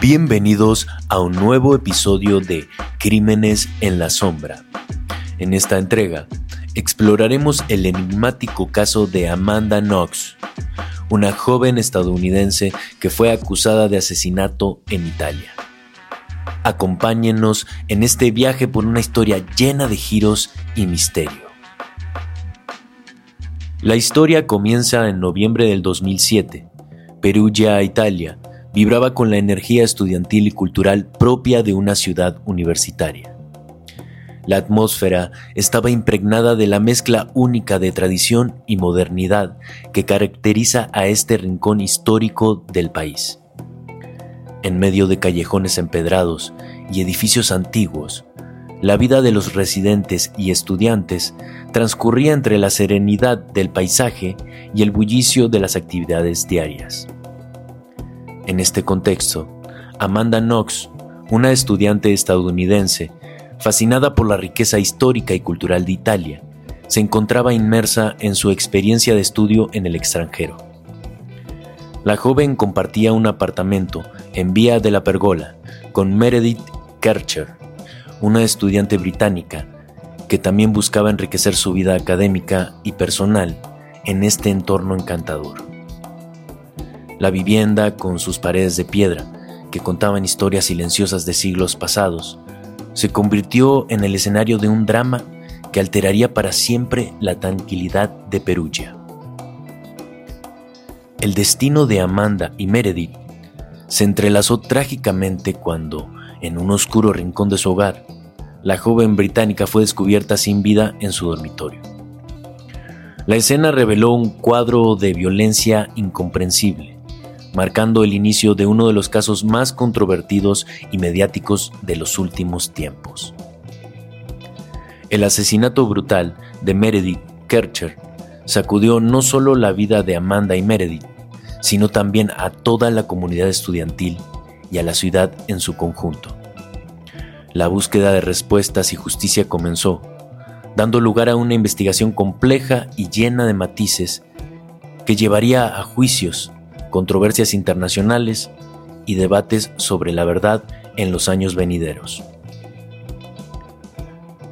Bienvenidos a un nuevo episodio de Crímenes en la Sombra. En esta entrega exploraremos el enigmático caso de Amanda Knox, una joven estadounidense que fue acusada de asesinato en Italia. Acompáñenos en este viaje por una historia llena de giros y misterio. La historia comienza en noviembre del 2007, Perugia, Italia, vibraba con la energía estudiantil y cultural propia de una ciudad universitaria. La atmósfera estaba impregnada de la mezcla única de tradición y modernidad que caracteriza a este rincón histórico del país. En medio de callejones empedrados y edificios antiguos, la vida de los residentes y estudiantes transcurría entre la serenidad del paisaje y el bullicio de las actividades diarias. En este contexto, Amanda Knox, una estudiante estadounidense, fascinada por la riqueza histórica y cultural de Italia, se encontraba inmersa en su experiencia de estudio en el extranjero. La joven compartía un apartamento en Vía de la Pergola con Meredith Kercher, una estudiante británica que también buscaba enriquecer su vida académica y personal en este entorno encantador. La vivienda, con sus paredes de piedra, que contaban historias silenciosas de siglos pasados, se convirtió en el escenario de un drama que alteraría para siempre la tranquilidad de Perugia. El destino de Amanda y Meredith se entrelazó trágicamente cuando, en un oscuro rincón de su hogar, la joven británica fue descubierta sin vida en su dormitorio. La escena reveló un cuadro de violencia incomprensible, marcando el inicio de uno de los casos más controvertidos y mediáticos de los últimos tiempos. El asesinato brutal de Meredith Kercher sacudió no solo la vida de Amanda y Meredith, sino también a toda la comunidad estudiantil y a la ciudad en su conjunto. La búsqueda de respuestas y justicia comenzó, dando lugar a una investigación compleja y llena de matices que llevaría a juicios controversias internacionales y debates sobre la verdad en los años venideros.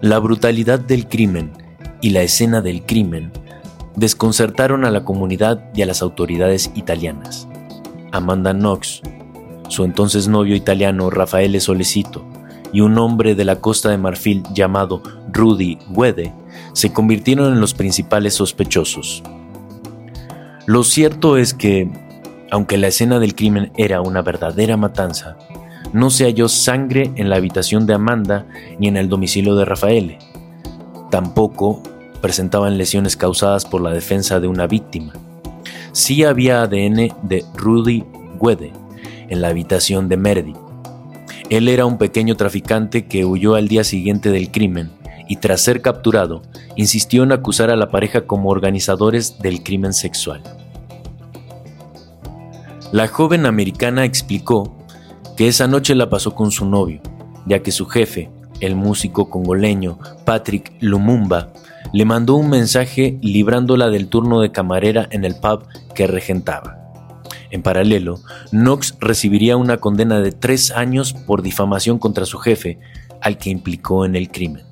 La brutalidad del crimen y la escena del crimen desconcertaron a la comunidad y a las autoridades italianas. Amanda Knox, su entonces novio italiano Raffaele Solecito y un hombre de la costa de Marfil llamado Rudy Guede se convirtieron en los principales sospechosos. Lo cierto es que aunque la escena del crimen era una verdadera matanza, no se halló sangre en la habitación de Amanda ni en el domicilio de Rafael. Tampoco presentaban lesiones causadas por la defensa de una víctima. Sí había ADN de Rudy Guede en la habitación de Meredith. Él era un pequeño traficante que huyó al día siguiente del crimen y tras ser capturado, insistió en acusar a la pareja como organizadores del crimen sexual. La joven americana explicó que esa noche la pasó con su novio, ya que su jefe, el músico congoleño Patrick Lumumba, le mandó un mensaje librándola del turno de camarera en el pub que regentaba. En paralelo, Knox recibiría una condena de tres años por difamación contra su jefe, al que implicó en el crimen.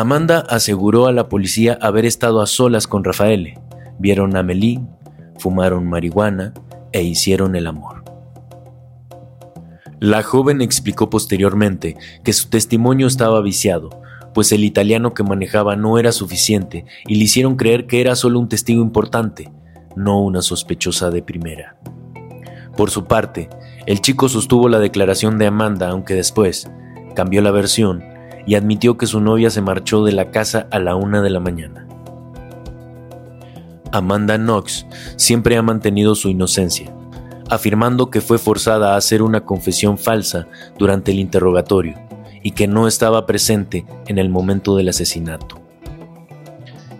Amanda aseguró a la policía haber estado a solas con Rafael. Vieron a Melín, fumaron marihuana e hicieron el amor. La joven explicó posteriormente que su testimonio estaba viciado, pues el italiano que manejaba no era suficiente y le hicieron creer que era solo un testigo importante, no una sospechosa de primera. Por su parte, el chico sostuvo la declaración de Amanda, aunque después cambió la versión y admitió que su novia se marchó de la casa a la una de la mañana. Amanda Knox siempre ha mantenido su inocencia, afirmando que fue forzada a hacer una confesión falsa durante el interrogatorio y que no estaba presente en el momento del asesinato.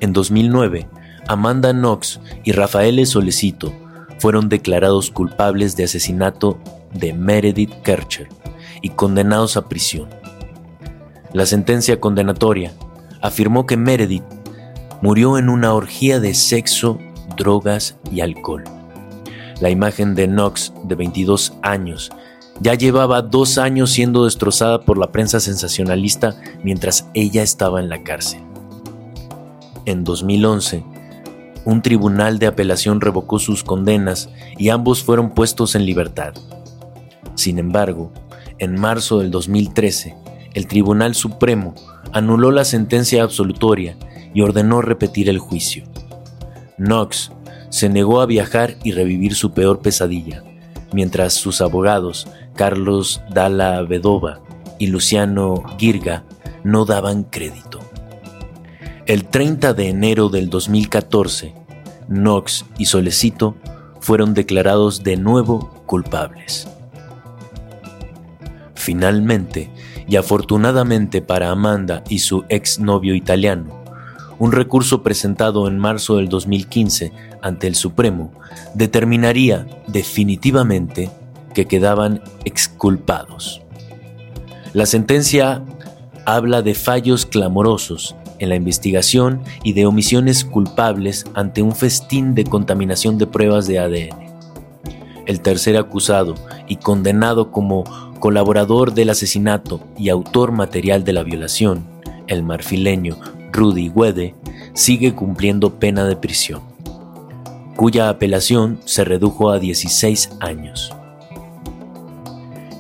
En 2009, Amanda Knox y Rafael Solecito fueron declarados culpables de asesinato de Meredith Kercher y condenados a prisión. La sentencia condenatoria afirmó que Meredith murió en una orgía de sexo, drogas y alcohol. La imagen de Knox, de 22 años, ya llevaba dos años siendo destrozada por la prensa sensacionalista mientras ella estaba en la cárcel. En 2011, un tribunal de apelación revocó sus condenas y ambos fueron puestos en libertad. Sin embargo, en marzo del 2013, el Tribunal Supremo anuló la sentencia absolutoria y ordenó repetir el juicio. Knox se negó a viajar y revivir su peor pesadilla, mientras sus abogados, Carlos Dalla Vedova y Luciano Girga, no daban crédito. El 30 de enero del 2014, Knox y Solecito fueron declarados de nuevo culpables. Finalmente, y afortunadamente para Amanda y su exnovio italiano, un recurso presentado en marzo del 2015 ante el Supremo determinaría definitivamente que quedaban exculpados. La sentencia habla de fallos clamorosos en la investigación y de omisiones culpables ante un festín de contaminación de pruebas de ADN. El tercer acusado y condenado como colaborador del asesinato y autor material de la violación, el marfileño Rudy Wede, sigue cumpliendo pena de prisión, cuya apelación se redujo a 16 años.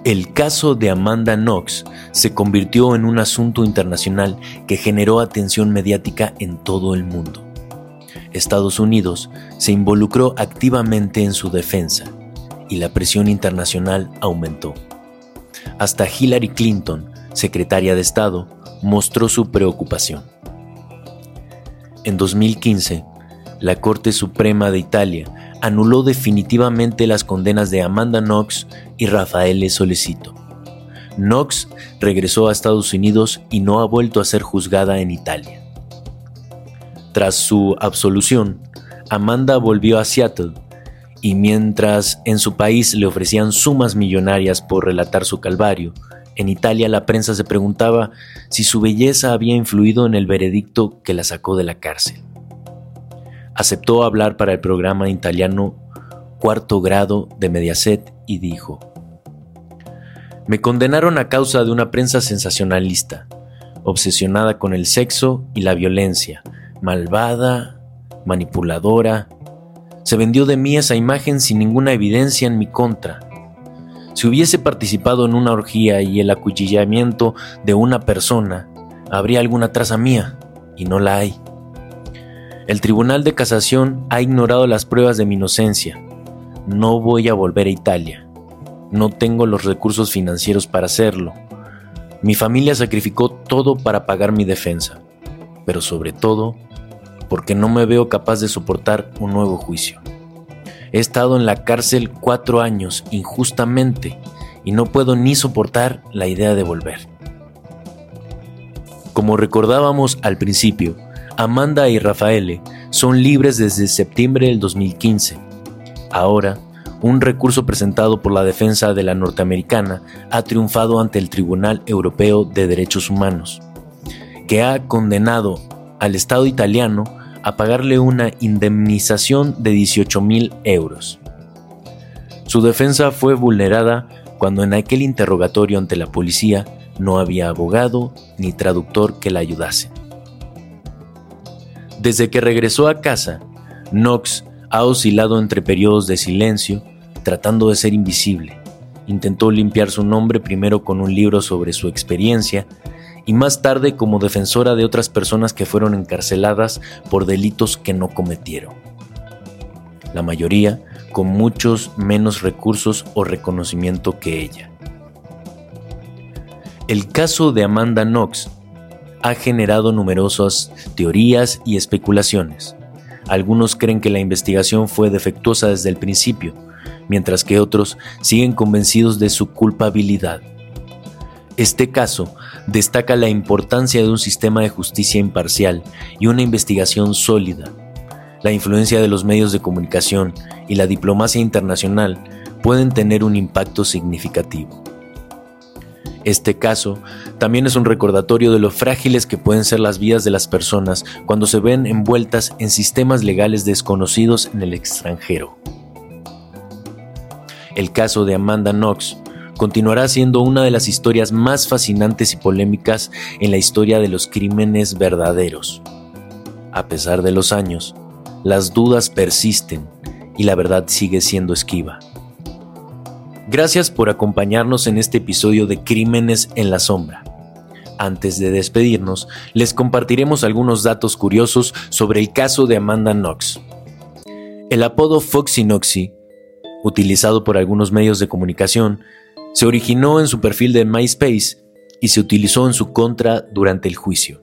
El caso de Amanda Knox se convirtió en un asunto internacional que generó atención mediática en todo el mundo. Estados Unidos se involucró activamente en su defensa y la presión internacional aumentó. Hasta Hillary Clinton, secretaria de Estado, mostró su preocupación. En 2015, la Corte Suprema de Italia anuló definitivamente las condenas de Amanda Knox y Rafael Solecito. Knox regresó a Estados Unidos y no ha vuelto a ser juzgada en Italia. Tras su absolución, Amanda volvió a Seattle y mientras en su país le ofrecían sumas millonarias por relatar su calvario, en Italia la prensa se preguntaba si su belleza había influido en el veredicto que la sacó de la cárcel. Aceptó hablar para el programa italiano Cuarto Grado de Mediaset y dijo, Me condenaron a causa de una prensa sensacionalista, obsesionada con el sexo y la violencia, malvada, manipuladora, se vendió de mí esa imagen sin ninguna evidencia en mi contra. Si hubiese participado en una orgía y el acuchillamiento de una persona, habría alguna traza mía, y no la hay. El Tribunal de Casación ha ignorado las pruebas de mi inocencia. No voy a volver a Italia. No tengo los recursos financieros para hacerlo. Mi familia sacrificó todo para pagar mi defensa, pero sobre todo porque no me veo capaz de soportar un nuevo juicio. He estado en la cárcel cuatro años injustamente y no puedo ni soportar la idea de volver. Como recordábamos al principio, Amanda y Rafaele son libres desde septiembre del 2015. Ahora, un recurso presentado por la defensa de la norteamericana ha triunfado ante el Tribunal Europeo de Derechos Humanos, que ha condenado al Estado italiano a pagarle una indemnización de 18 mil euros. Su defensa fue vulnerada cuando en aquel interrogatorio ante la policía no había abogado ni traductor que la ayudase. Desde que regresó a casa, Knox ha oscilado entre periodos de silencio, tratando de ser invisible. Intentó limpiar su nombre primero con un libro sobre su experiencia y más tarde como defensora de otras personas que fueron encarceladas por delitos que no cometieron. La mayoría con muchos menos recursos o reconocimiento que ella. El caso de Amanda Knox ha generado numerosas teorías y especulaciones. Algunos creen que la investigación fue defectuosa desde el principio, mientras que otros siguen convencidos de su culpabilidad. Este caso destaca la importancia de un sistema de justicia imparcial y una investigación sólida. La influencia de los medios de comunicación y la diplomacia internacional pueden tener un impacto significativo. Este caso también es un recordatorio de lo frágiles que pueden ser las vidas de las personas cuando se ven envueltas en sistemas legales desconocidos en el extranjero. El caso de Amanda Knox continuará siendo una de las historias más fascinantes y polémicas en la historia de los crímenes verdaderos. A pesar de los años, las dudas persisten y la verdad sigue siendo esquiva. Gracias por acompañarnos en este episodio de Crímenes en la Sombra. Antes de despedirnos, les compartiremos algunos datos curiosos sobre el caso de Amanda Knox. El apodo Foxy Noxy, utilizado por algunos medios de comunicación, se originó en su perfil de MySpace y se utilizó en su contra durante el juicio.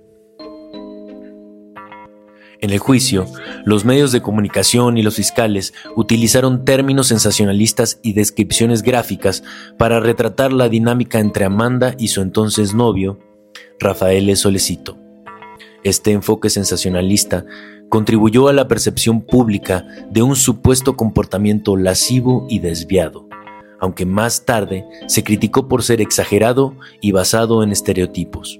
En el juicio, los medios de comunicación y los fiscales utilizaron términos sensacionalistas y descripciones gráficas para retratar la dinámica entre Amanda y su entonces novio, Rafael Solecito. Este enfoque sensacionalista contribuyó a la percepción pública de un supuesto comportamiento lascivo y desviado, aunque más tarde se criticó por ser exagerado y basado en estereotipos.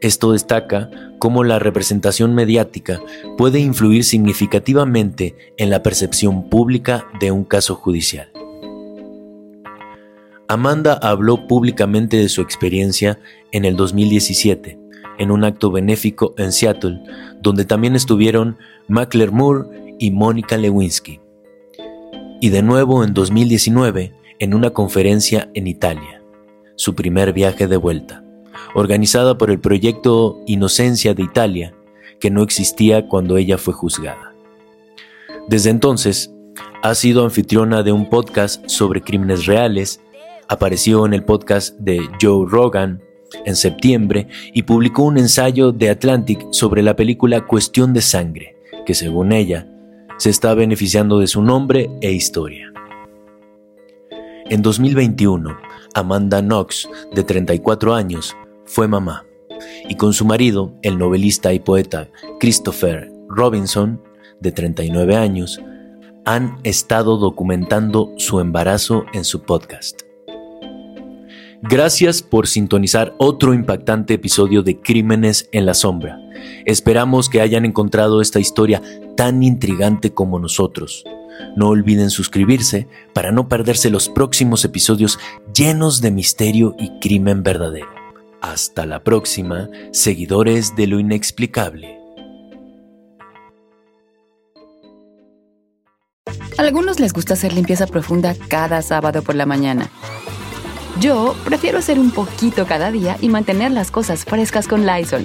Esto destaca cómo la representación mediática puede influir significativamente en la percepción pública de un caso judicial. Amanda habló públicamente de su experiencia en el 2017, en un acto benéfico en Seattle, donde también estuvieron Mackler Moore y Mónica Lewinsky. Y de nuevo en 2019, en una conferencia en Italia, su primer viaje de vuelta organizada por el proyecto Inocencia de Italia, que no existía cuando ella fue juzgada. Desde entonces, ha sido anfitriona de un podcast sobre crímenes reales, apareció en el podcast de Joe Rogan en septiembre y publicó un ensayo de Atlantic sobre la película Cuestión de Sangre, que según ella, se está beneficiando de su nombre e historia. En 2021, Amanda Knox, de 34 años, fue mamá, y con su marido, el novelista y poeta Christopher Robinson, de 39 años, han estado documentando su embarazo en su podcast. Gracias por sintonizar otro impactante episodio de Crímenes en la Sombra. Esperamos que hayan encontrado esta historia tan intrigante como nosotros. No olviden suscribirse para no perderse los próximos episodios llenos de misterio y crimen verdadero. Hasta la próxima, seguidores de lo inexplicable. A algunos les gusta hacer limpieza profunda cada sábado por la mañana. Yo prefiero hacer un poquito cada día y mantener las cosas frescas con Lysol.